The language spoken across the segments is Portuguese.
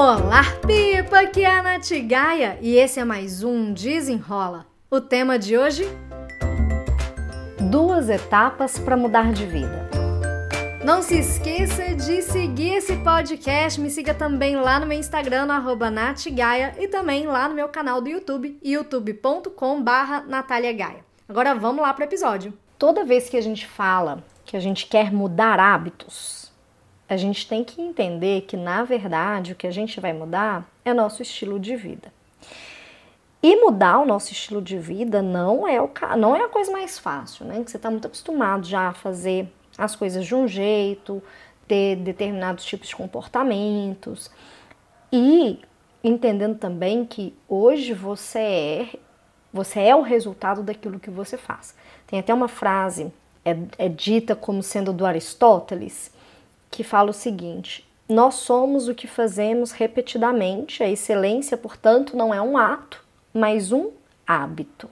Olá, Pipa! Aqui é a Nath Gaia e esse é mais um Desenrola. O tema de hoje? Duas etapas para mudar de vida. Não se esqueça de seguir esse podcast, me siga também lá no meu Instagram, no natgaia, e também lá no meu canal do YouTube, youtube.com barra Agora vamos lá para o episódio. Toda vez que a gente fala que a gente quer mudar hábitos, a gente tem que entender que, na verdade, o que a gente vai mudar é nosso estilo de vida. E mudar o nosso estilo de vida não é, o, não é a coisa mais fácil, né? Que você está muito acostumado já a fazer as coisas de um jeito, ter determinados tipos de comportamentos. E entendendo também que hoje você é, você é o resultado daquilo que você faz. Tem até uma frase é, é dita como sendo do Aristóteles, que fala o seguinte: Nós somos o que fazemos repetidamente, a excelência, portanto, não é um ato, mas um hábito.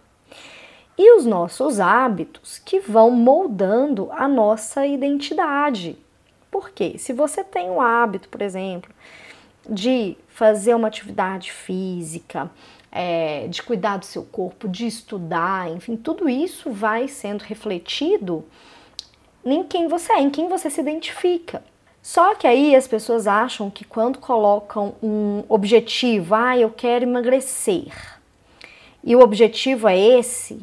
E os nossos hábitos que vão moldando a nossa identidade. Por quê? Se você tem o hábito, por exemplo, de fazer uma atividade física, é, de cuidar do seu corpo, de estudar, enfim, tudo isso vai sendo refletido em quem você é, em quem você se identifica. Só que aí as pessoas acham que quando colocam um objetivo, ah, eu quero emagrecer, e o objetivo é esse,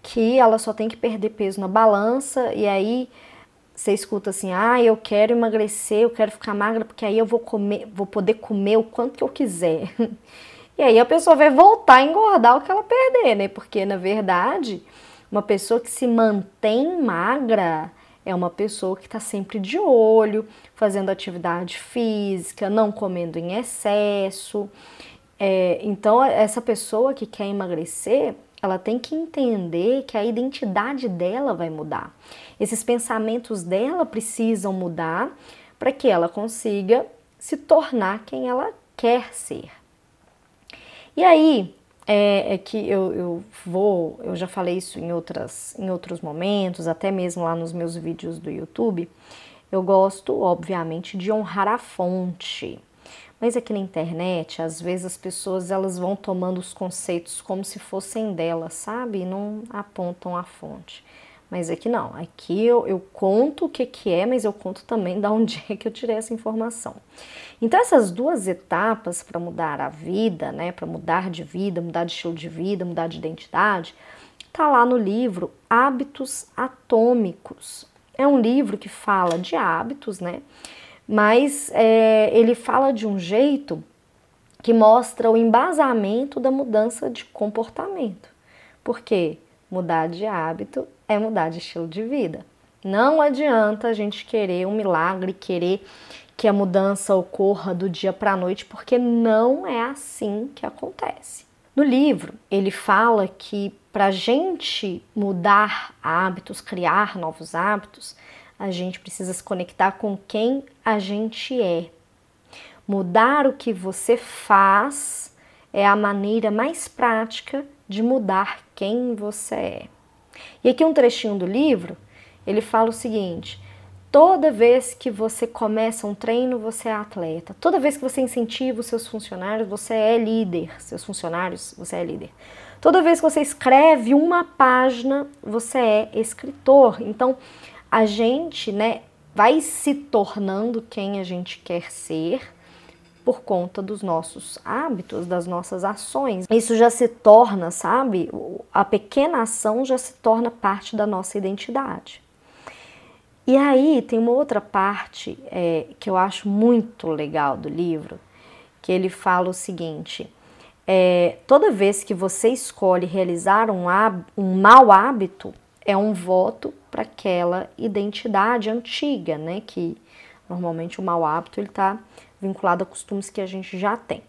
que ela só tem que perder peso na balança, e aí você escuta assim, ah, eu quero emagrecer, eu quero ficar magra, porque aí eu vou comer, vou poder comer o quanto que eu quiser. E aí a pessoa vai voltar a engordar o que ela perder, né? Porque na verdade, uma pessoa que se mantém magra é uma pessoa que está sempre de olho, fazendo atividade física, não comendo em excesso. É, então, essa pessoa que quer emagrecer, ela tem que entender que a identidade dela vai mudar. Esses pensamentos dela precisam mudar para que ela consiga se tornar quem ela quer ser. E aí é, é que eu, eu, vou, eu já falei isso em, outras, em outros momentos, até mesmo lá nos meus vídeos do YouTube. Eu gosto, obviamente, de honrar a fonte. Mas aqui na internet, às vezes as pessoas elas vão tomando os conceitos como se fossem delas, sabe? E não apontam a fonte. Mas aqui não, aqui eu, eu conto o que, que é, mas eu conto também da onde é que eu tirei essa informação. Então, essas duas etapas para mudar a vida, né, para mudar de vida, mudar de estilo de vida, mudar de identidade, tá lá no livro Hábitos Atômicos. É um livro que fala de hábitos, né? Mas é, ele fala de um jeito que mostra o embasamento da mudança de comportamento. Por quê? Mudar de hábito é mudar de estilo de vida. Não adianta a gente querer um milagre, querer que a mudança ocorra do dia para a noite, porque não é assim que acontece. No livro, ele fala que para a gente mudar hábitos, criar novos hábitos, a gente precisa se conectar com quem a gente é. Mudar o que você faz é a maneira mais prática de mudar quem você é. E aqui um trechinho do livro, ele fala o seguinte: toda vez que você começa um treino, você é atleta. Toda vez que você incentiva os seus funcionários, você é líder. Seus funcionários, você é líder. Toda vez que você escreve uma página, você é escritor. Então, a gente, né, vai se tornando quem a gente quer ser por conta dos nossos hábitos, das nossas ações. Isso já se torna, sabe? A pequena ação já se torna parte da nossa identidade. E aí tem uma outra parte é, que eu acho muito legal do livro, que ele fala o seguinte: é, toda vez que você escolhe realizar um, um mau hábito, é um voto para aquela identidade antiga, né? Que normalmente o mau hábito ele está vinculado a costumes que a gente já tem.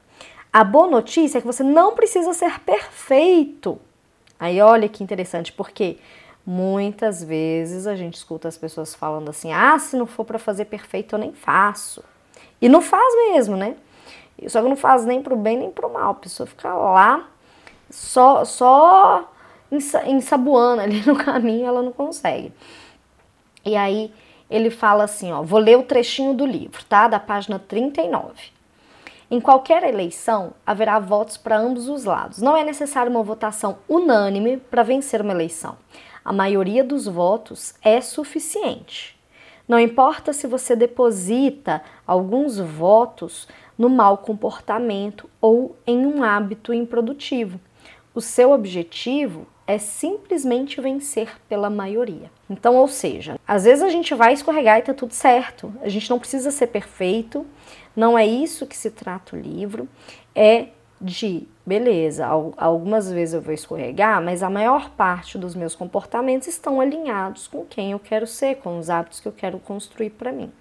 A boa notícia é que você não precisa ser perfeito. Aí olha que interessante, porque muitas vezes a gente escuta as pessoas falando assim: "Ah, se não for para fazer perfeito, eu nem faço". E não faz mesmo, né? Só que não faz nem pro bem nem pro mal. A pessoa fica lá só só ensaboando ali no caminho, ela não consegue. E aí ele fala assim, ó, vou ler o trechinho do livro, tá? Da página 39. Em qualquer eleição, haverá votos para ambos os lados. Não é necessário uma votação unânime para vencer uma eleição. A maioria dos votos é suficiente. Não importa se você deposita alguns votos no mau comportamento ou em um hábito improdutivo. O seu objetivo é simplesmente vencer pela maioria. Então, ou seja, às vezes a gente vai escorregar e tá tudo certo. A gente não precisa ser perfeito, não é isso que se trata o livro, é de beleza, algumas vezes eu vou escorregar, mas a maior parte dos meus comportamentos estão alinhados com quem eu quero ser, com os hábitos que eu quero construir para mim.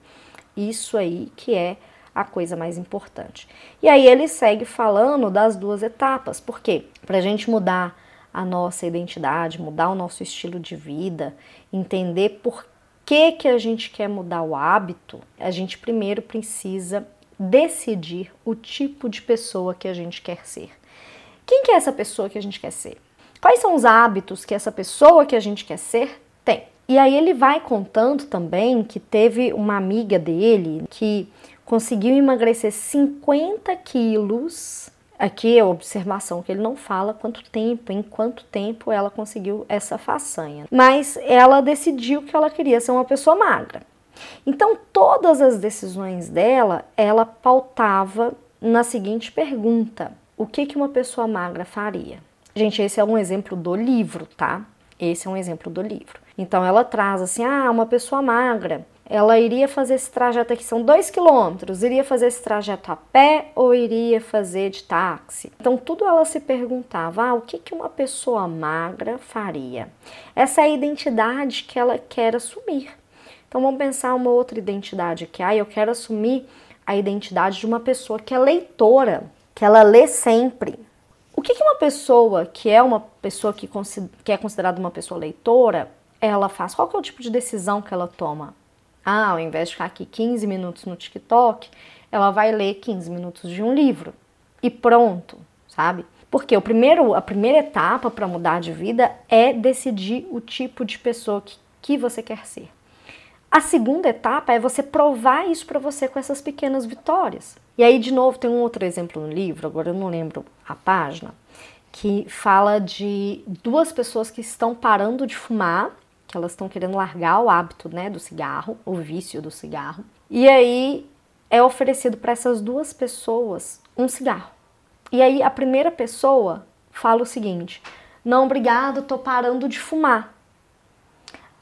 Isso aí que é a coisa mais importante. E aí ele segue falando das duas etapas, porque para a gente mudar a nossa identidade, mudar o nosso estilo de vida, entender por que, que a gente quer mudar o hábito, a gente primeiro precisa decidir o tipo de pessoa que a gente quer ser. Quem que é essa pessoa que a gente quer ser? Quais são os hábitos que essa pessoa que a gente quer ser tem? E aí ele vai contando também que teve uma amiga dele que conseguiu emagrecer 50 quilos. Aqui é a observação que ele não fala quanto tempo, em quanto tempo ela conseguiu essa façanha. Mas ela decidiu que ela queria ser uma pessoa magra. Então, todas as decisões dela, ela pautava na seguinte pergunta: o que, que uma pessoa magra faria? Gente, esse é um exemplo do livro, tá? Esse é um exemplo do livro. Então, ela traz assim: ah, uma pessoa magra, ela iria fazer esse trajeto aqui, são dois quilômetros, iria fazer esse trajeto a pé ou iria fazer de táxi? Então, tudo ela se perguntava: ah, o que, que uma pessoa magra faria? Essa é a identidade que ela quer assumir. Então vamos pensar uma outra identidade aqui. Ah, eu quero assumir a identidade de uma pessoa que é leitora, que ela lê sempre. O que, que uma pessoa que é uma pessoa que, que é considerada uma pessoa leitora, ela faz? Qual que é o tipo de decisão que ela toma? Ah, ao invés de ficar aqui 15 minutos no TikTok, ela vai ler 15 minutos de um livro. E pronto, sabe? Porque o primeiro, a primeira etapa para mudar de vida é decidir o tipo de pessoa que, que você quer ser. A segunda etapa é você provar isso para você com essas pequenas vitórias. E aí, de novo, tem um outro exemplo no livro, agora eu não lembro a página, que fala de duas pessoas que estão parando de fumar, que elas estão querendo largar o hábito né, do cigarro, o vício do cigarro. E aí é oferecido para essas duas pessoas um cigarro. E aí a primeira pessoa fala o seguinte: Não, obrigado, tô parando de fumar.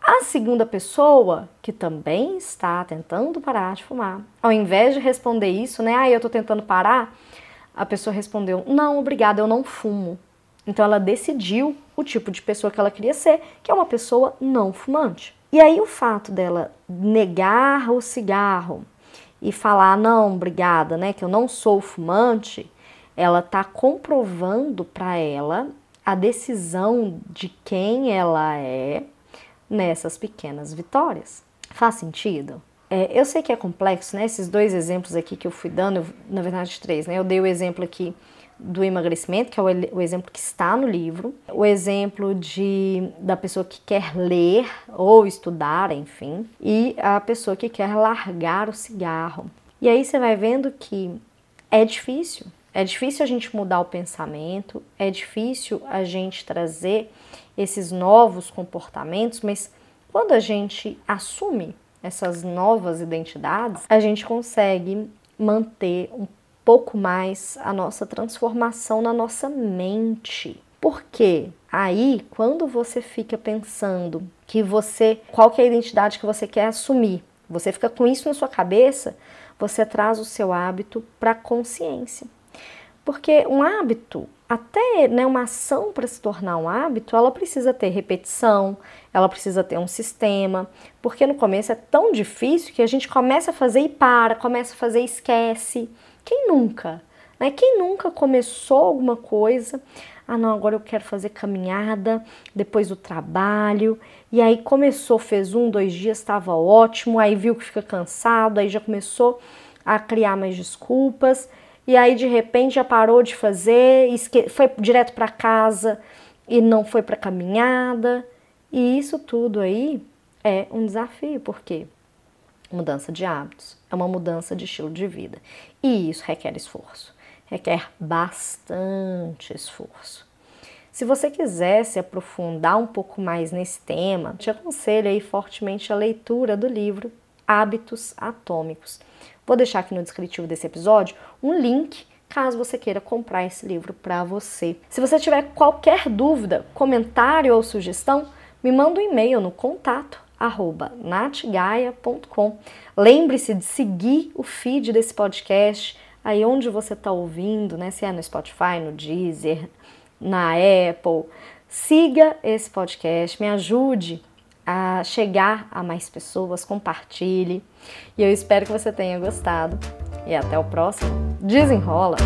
A segunda pessoa, que também está tentando parar de fumar, ao invés de responder isso, né? Ah, eu tô tentando parar, a pessoa respondeu: Não, obrigada, eu não fumo. Então ela decidiu o tipo de pessoa que ela queria ser, que é uma pessoa não fumante. E aí o fato dela negar o cigarro e falar: Não, obrigada, né? Que eu não sou fumante, ela tá comprovando para ela a decisão de quem ela é nessas pequenas vitórias. Faz sentido? É, eu sei que é complexo, né? Esses dois exemplos aqui que eu fui dando, eu, na verdade três, né? Eu dei o exemplo aqui do emagrecimento, que é o, o, exemplo que está no livro, o exemplo de da pessoa que quer ler ou estudar, enfim, e a pessoa que quer largar o cigarro. E aí você vai vendo que é difícil, é difícil a gente mudar o pensamento, é difícil a gente trazer esses novos comportamentos, mas quando a gente assume essas novas identidades, a gente consegue manter um pouco mais a nossa transformação na nossa mente. Porque aí, quando você fica pensando que você, qual que é a identidade que você quer assumir, você fica com isso na sua cabeça, você traz o seu hábito para consciência. Porque um hábito, até né, uma ação para se tornar um hábito, ela precisa ter repetição, ela precisa ter um sistema, porque no começo é tão difícil que a gente começa a fazer e para, começa a fazer e esquece. Quem nunca? Né? Quem nunca começou alguma coisa? Ah, não, agora eu quero fazer caminhada depois do trabalho. E aí começou, fez um, dois dias, estava ótimo, aí viu que fica cansado, aí já começou a criar mais desculpas e aí de repente já parou de fazer, foi direto para casa e não foi para caminhada. E isso tudo aí é um desafio, porque Mudança de hábitos é uma mudança de estilo de vida e isso requer esforço, requer bastante esforço. Se você quiser se aprofundar um pouco mais nesse tema, te aconselho aí fortemente a leitura do livro Hábitos Atômicos. Vou deixar aqui no descritivo desse episódio um link caso você queira comprar esse livro para você. Se você tiver qualquer dúvida, comentário ou sugestão, me manda um e-mail no contato natgaia.com. Lembre-se de seguir o feed desse podcast aí onde você está ouvindo, né? Se é no Spotify, no Deezer, na Apple. Siga esse podcast, me ajude a chegar a mais pessoas, compartilhe. E eu espero que você tenha gostado. E até o próximo. Desenrola!